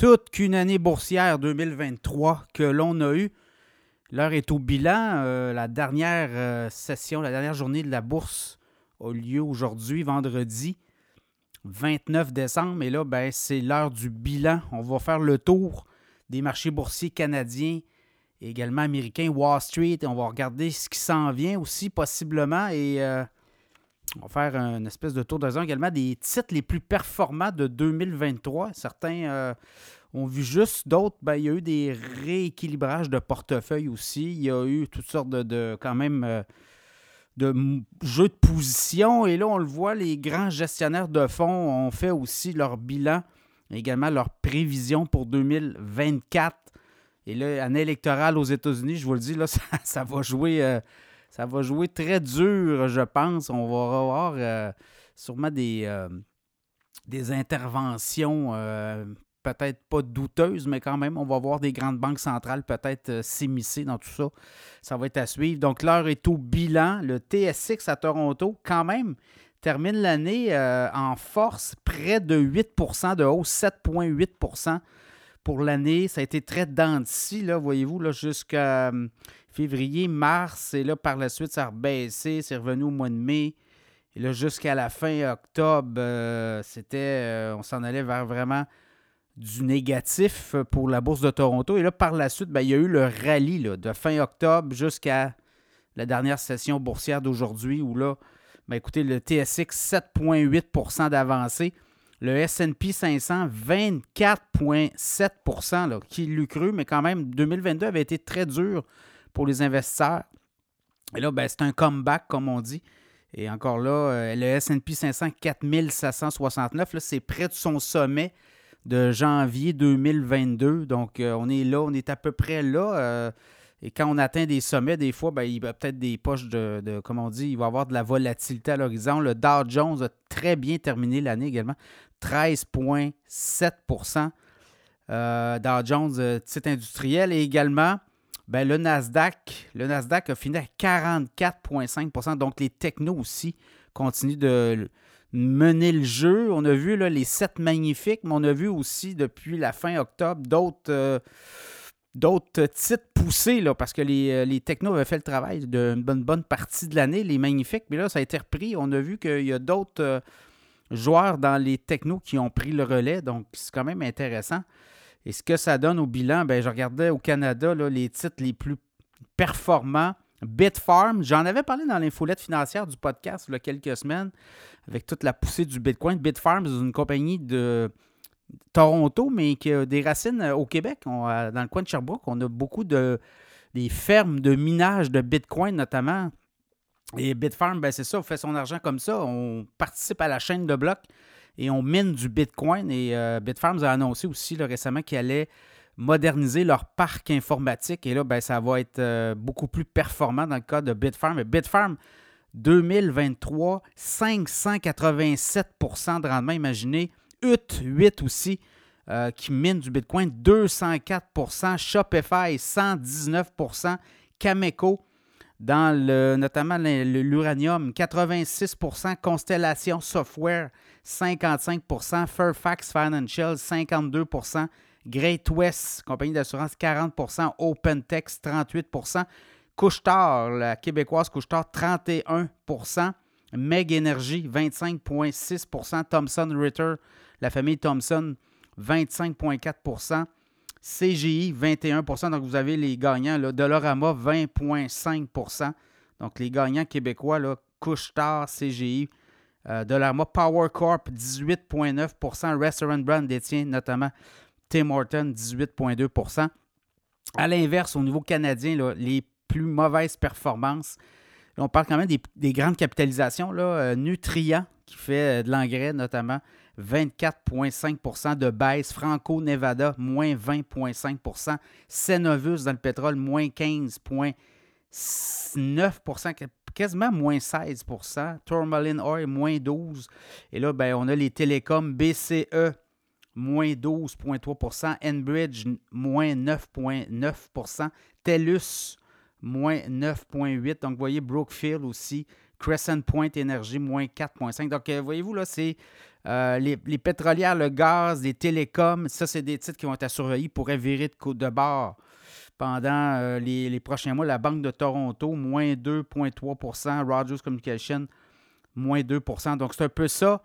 toute qu'une année boursière 2023 que l'on a eue. L'heure est au bilan. Euh, la dernière euh, session, la dernière journée de la bourse a lieu aujourd'hui, vendredi 29 décembre. Et là, ben, c'est l'heure du bilan. On va faire le tour des marchés boursiers canadiens également américains, Wall Street. Et on va regarder ce qui s'en vient aussi possiblement. Et euh, on va faire une espèce de tour d'horizon également des titres les plus performants de 2023. Certains ont vu juste, d'autres, ben, il y a eu des rééquilibrages de portefeuille aussi. Il y a eu toutes sortes de, quand même, euh, de jeux de position. Et là, on le voit, les grands gestionnaires de fonds ont fait aussi leur bilan, également leur prévision pour 2024. Et là, année électorale aux États-Unis, je vous le dis, là, ça, va jouer. Euh, ça va jouer très dur, je pense. On va avoir euh, sûrement des, des interventions peut-être pas douteuse, mais quand même, on va voir des grandes banques centrales peut-être euh, s'immiscer dans tout ça. Ça va être à suivre. Donc, l'heure est au bilan. Le TSX à Toronto, quand même, termine l'année euh, en force, près de 8% de hausse, 7,8% pour l'année. Ça a été très denti, là, voyez-vous, jusqu'à euh, février, mars, et là, par la suite, ça a rebaissé, c'est revenu au mois de mai. Et là, jusqu'à la fin octobre, c'était, on s'en allait vers vraiment du négatif pour la bourse de Toronto. Et là, par la suite, ben, il y a eu le rallye de fin octobre jusqu'à la dernière session boursière d'aujourd'hui où là, ben, écoutez, le TSX 7,8% d'avancée. Le SP 500, 24,7% Qui l'eût cru, mais quand même, 2022 avait été très dur pour les investisseurs. Et là, ben, c'est un comeback, comme on dit. Et encore là, euh, le SP 500, 4769, c'est près de son sommet de janvier 2022. Donc, euh, on est là, on est à peu près là. Euh, et quand on atteint des sommets, des fois, ben, il y a peut-être des poches de, de, comme on dit, il va y avoir de la volatilité à l'horizon. Le Dow Jones a très bien terminé l'année également, 13,7% euh, Dow Jones, titre industriel. Et également, ben, le Nasdaq, le Nasdaq a fini à 44,5% Donc, les technos aussi continuent de mener le jeu. On a vu là, les sept magnifiques, mais on a vu aussi depuis la fin octobre d'autres. Euh, d'autres titres poussés, là, parce que les, euh, les technos avaient fait le travail d'une bonne, partie de l'année, les magnifiques, mais là, ça a été repris. On a vu qu'il y a d'autres euh, joueurs dans les technos qui ont pris le relais, donc c'est quand même intéressant. Et ce que ça donne au bilan, ben, je regardais au Canada là, les titres les plus performants Bitfarm, j'en avais parlé dans l'infolette financière du podcast il y a quelques semaines avec toute la poussée du Bitcoin. Bitfarm, c'est une compagnie de Toronto, mais qui a des racines au Québec. dans le coin de Sherbrooke, on a beaucoup de des fermes de minage de Bitcoin notamment. Et Bitfarm, ben c'est ça, on fait son argent comme ça. On participe à la chaîne de blocs et on mine du Bitcoin. Et euh, Bitfarm a annoncé aussi récemment qu'il allait moderniser leur parc informatique. Et là, ben, ça va être euh, beaucoup plus performant dans le cas de Bitfarm. Bitfarm, 2023, 587% de rendement. Imaginez, UT 8 aussi, euh, qui mine du Bitcoin, 204% Shopify, 119% Cameco, dans notamment l'uranium, 86% Constellation Software, 55% Fairfax Financial, 52% Great West, compagnie d'assurance, 40% OpenText, 38% Couchetard, la québécoise Couchetard, 31% Meg Energy, 25,6% Thomson Ritter, la famille Thomson, 25,4 CGI, 21% Donc, vous avez les gagnants. Là, Dolorama, 20,5% Donc, les gagnants québécois, là, Couchetard, CGI, euh, Dolorama, Power Corp, 18,9% Restaurant Brand détient notamment Tim Horton, 18,2% À l'inverse, au niveau canadien, les plus mauvaises performances, on parle quand même des, grandes capitalisations. Là, euh, Nutria, qui fait euh, de l'engrais notamment, 24,5% de baisse. Franco-Nevada, moins 20,5% Cenovus dans le pétrole, moins 15,9% quasiment moins 16% Tourmaline Oil, moins 12% Et là, ben, on a les télécoms. BCE moins 12,3% Enbridge, moins 9,9% TELUS, moins 9,8 Donc, vous voyez, Brookfield aussi, Crescent Point Energy, moins 4,5 Donc, euh, voyez-vous, là, c'est les, pétrolières, le gaz, les télécoms, ça, c'est des titres qui vont être à surveiller pour virer de, de bord pendant les, les, prochains mois. La Banque de Toronto, moins 2,3% Rogers Communication, moins 2% Donc, c'est un peu ça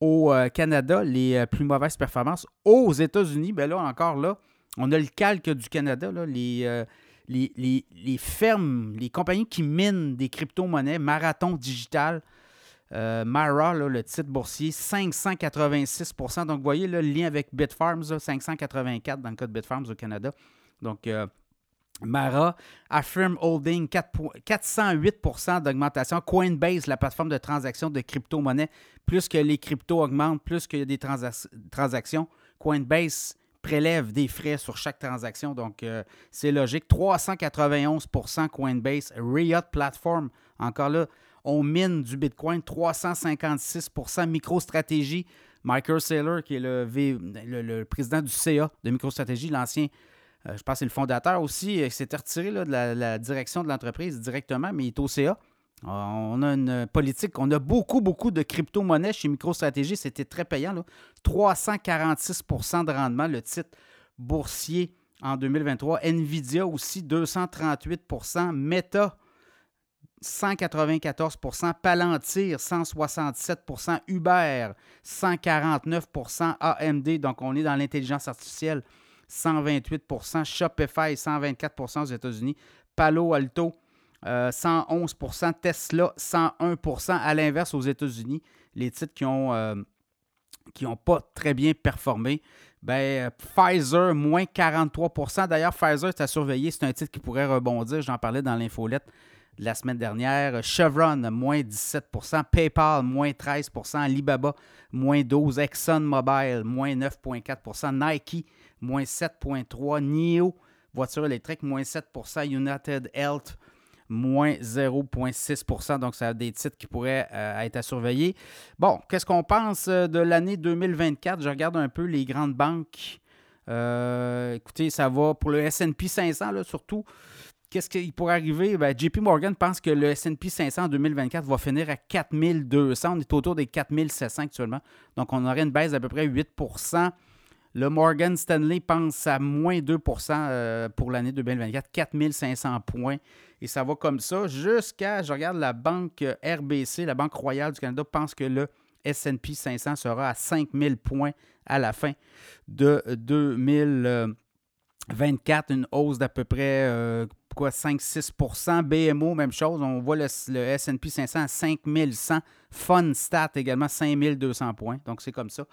au euh, Canada, les euh, plus mauvaises performances. Aux États-Unis, bien là, encore là, on a le calque du Canada, euh, les, les, fermes, les compagnies qui minent des crypto-monnaies, Marathon Digital, Mara, le titre boursier, 586 Donc, vous voyez le lien avec Bitfarms, 584 dans le cas de Bitfarms au Canada. Donc, Mara, Affirm Holding, 408% d'augmentation. Coinbase, la plateforme de transaction de crypto-monnaie, plus que les cryptos augmentent, plus qu'il y a des transactions, Coinbase prélève des frais sur chaque transaction, donc euh, c'est logique. 391% Coinbase, Riot Platform, encore là, on mine du Bitcoin, 356% MicroStratégie, Michael Saylor, qui est le, président du CA de MicroStratégie, l'ancien euh, je pense c'est le fondateur aussi, qui s'était retiré de la, direction de l'entreprise directement, mais il est au CA. Euh, on a une politique, on a beaucoup, beaucoup de crypto-monnaies chez MicroStratégie. C'était très payant. 346% de rendement, le titre boursier en 2023. Nvidia aussi, 238% Meta, 194% Palantir, 167% Uber, 149% AMD. Donc, on est dans l'intelligence artificielle. 128% Shopify, 124% aux États-Unis. Palo Alto, 111% euh, Tesla, 101% À l'inverse, aux États-Unis, les titres qui ont euh, qui n'ont pas très bien performé. Ben, Pfizer, moins 43% D'ailleurs, Pfizer, c'est à surveiller. C'est un titre qui pourrait rebondir. J'en parlais dans l'infolette la semaine dernière. Chevron, moins 17% PayPal, moins 13% Alibaba, moins 12 ExxonMobil, moins 9,4% Nike, moins 7,3 NIO, voiture électrique, moins 7% United Health, moins 0,6% Donc, ça a des titres qui pourraient euh, être à surveiller. Bon, qu'est-ce qu'on pense euh, de l'année 2024? Je regarde un peu les grandes banques. Euh, écoutez, ça va pour le SP 500, là, surtout. Qu'est-ce qui pourrait arriver? Ben, JP Morgan pense que le SP 500 en 2024 va finir à 4200. On est autour des 4700 actuellement. Donc, on aurait une baisse d'à peu près 8% le Morgan Stanley pense à moins 2% euh, pour l'année 2024, 4500 points. Et ça va comme ça jusqu'à, je regarde la banque RBC, la Banque Royale du Canada, pense que le SP 500 sera à 5000 points à la fin de 2024, une hausse d'à peu près euh, quoi, 5-6% BMO, même chose. On voit le, le SP 500 à 5100. Funstat également 5200 points. Donc, c'est comme ça.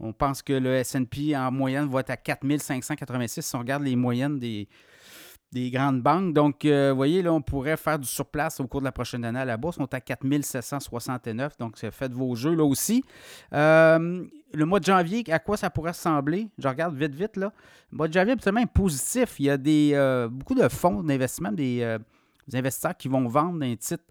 On pense que le SP en moyenne va être à 4586 si on regarde les moyennes des, des grandes banques. Donc, euh, vous voyez, là, on pourrait faire du surplace au cours de la prochaine année à la bourse. On est à 4769. Donc, faites vos jeux là aussi. Euh, le mois de janvier, à quoi ça pourrait ressembler? Je regarde vite, vite. Là. Le mois de janvier, absolument positif. Il y a euh, beaucoup de fonds d'investissement, des, des, investisseurs qui vont vendre des titres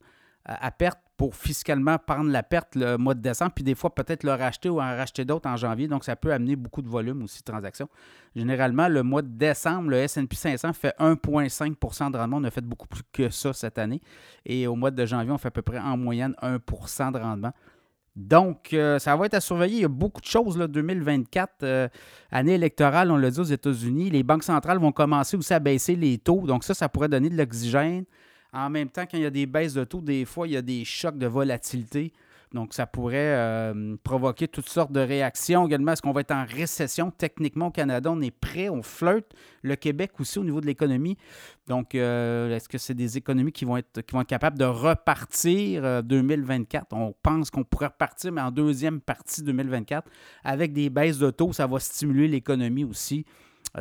à perte pour fiscalement prendre la perte le mois de décembre, puis des fois peut-être le racheter ou en racheter d'autres en janvier. Donc, ça peut amener beaucoup de volume aussi de transactions. Généralement, le mois de décembre, le SP 500 fait 1,5% de rendement. On a fait beaucoup plus que ça cette année. Et au mois de janvier, on fait à peu près en moyenne 1% de rendement. Donc, euh, ça va être à surveiller. Il y a beaucoup de choses. Là, 2024, euh, année électorale, on l'a dit aux États-Unis. Les banques centrales vont commencer aussi à baisser les taux. Donc, ça, ça pourrait donner de l'oxygène. En même temps, quand il y a des baisses de taux, des fois, il y a des chocs de volatilité. Donc, ça pourrait euh, provoquer toutes sortes de réactions. Également, est-ce qu'on va être en récession? Techniquement, au Canada, on est prêt, on flirte. Le Québec aussi, au niveau de l'économie. Donc, euh, est-ce que c'est des économies qui vont, être, qui capables de repartir 2024? Euh, on pense qu'on pourrait repartir, mais en deuxième partie 2024. Avec des baisses de taux, ça va stimuler l'économie aussi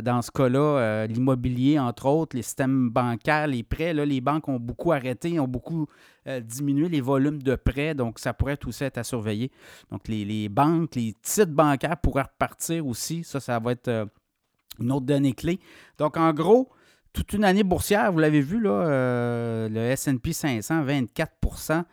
dans ce cas-là, euh, l'immobilier, entre autres, les systèmes bancaires, les prêts, là, les banques ont beaucoup arrêté, ont beaucoup euh, diminué les volumes de prêts, donc ça pourrait tout ça être à surveiller. Donc les, banques, les titres bancaires pourraient repartir aussi. Ça, ça va être euh, une autre donnée clé. Donc en gros, toute une année boursière, vous l'avez vu, là, le SP 500, 24%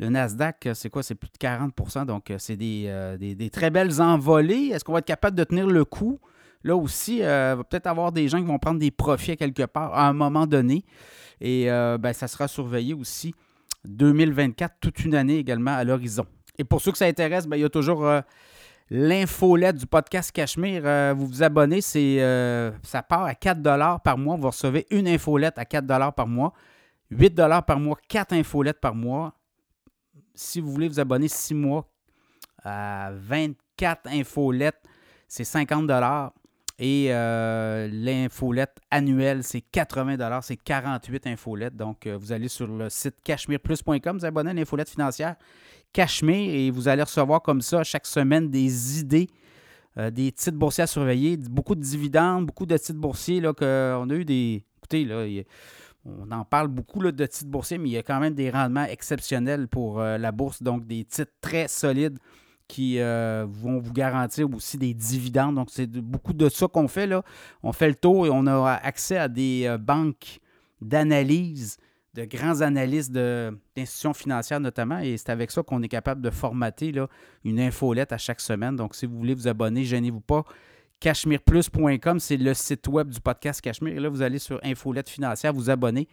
le Nasdaq, c'est quoi? C'est plus de 40% Donc, c'est des, des, très belles envolées. Est-ce qu'on va être capable de tenir le coup? Là aussi, euh, il va peut-être avoir des gens qui vont prendre des profits quelque part à un moment donné. Et euh, ben, ça sera surveillé aussi 2024, toute une année également à l'horizon. Et pour ceux que ça intéresse, ben, il y a toujours euh, l'infolette du podcast Cachemire. Euh, vous vous abonnez, c'est, euh, ça part à 4 par mois. Vous recevez une infolette à 4 par mois. 8 par mois, 4 infolettes par mois. Si vous voulez vous abonner 6 mois à 24 infolettes, c'est 50 et euh, l'infolette annuelle, c'est 80 c'est 48 infolettes. Donc, vous allez sur le site cachemireplus.com, vous abonnez à l'infolette financière Cachemire et vous allez recevoir comme ça chaque semaine des idées, euh, des titres boursiers à surveiller, beaucoup de dividendes, beaucoup de titres boursiers. Là, on a eu des. Écoutez, là, on en parle beaucoup là, de titres boursiers, mais il y a quand même des rendements exceptionnels pour euh, la bourse, donc des titres très solides qui euh, vont vous garantir aussi des dividendes. Donc, c'est beaucoup de ça qu'on fait. Là. On fait le tour et on a accès à des banques d'analyse de grands analystes d'institutions financières notamment, et c'est avec ça qu'on est capable de formater là, une infolette à chaque semaine. Donc, si vous voulez vous abonner, gênez-vous pas. CashmirePlus.com, c'est le site web du podcast Cachemire. Et là, vous allez sur Infolette financière, vous abonner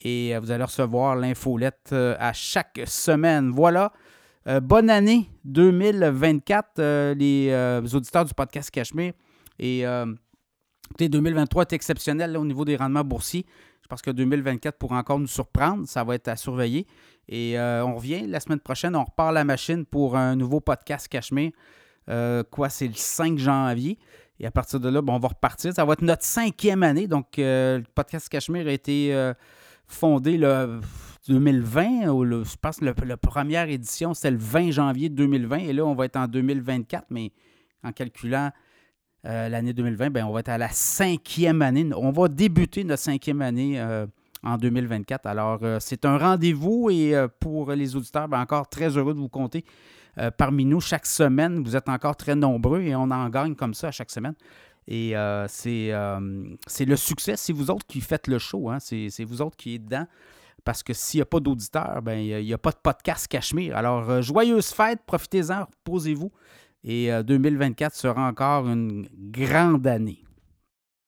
et euh, vous allez recevoir l'infolette euh, à chaque semaine. Voilà. Euh, bonne année 2024, les auditeurs du podcast Cachemire. Et 2023 est exceptionnel au niveau des rendements boursiers. Je pense que 2024 pourra encore nous surprendre. Ça va être à surveiller. Et euh, on revient la semaine prochaine. On repart la machine pour un nouveau podcast Cachemire. Euh, quoi, c'est le 5 janvier. Et à partir de là, on va repartir. Ça va être notre cinquième année. Donc, euh, le podcast Cachemire a été fondé le 2020. Ou je pense que la première édition, c'était le 20 janvier 2020. Et là, on va être en 2024. Mais en calculant euh, l'année 2020, ben, on va être à la cinquième année. On va débuter notre cinquième année euh, en 2024. Alors, euh, c'est un rendez-vous et pour les auditeurs, ben, encore très heureux de vous compter parmi nous chaque semaine. Vous êtes encore très nombreux et on en gagne comme ça chaque semaine. Et c'est le succès. C'est vous autres qui faites le show. Hein. C'est vous autres qui êtes dedans. Parce que s'il n'y a pas d'auditeurs, ben, il n'y a, pas de podcast Cachemire. Alors, joyeuse fête, profitez-en, reposez-vous. Et 2024 euh, sera encore une grande année.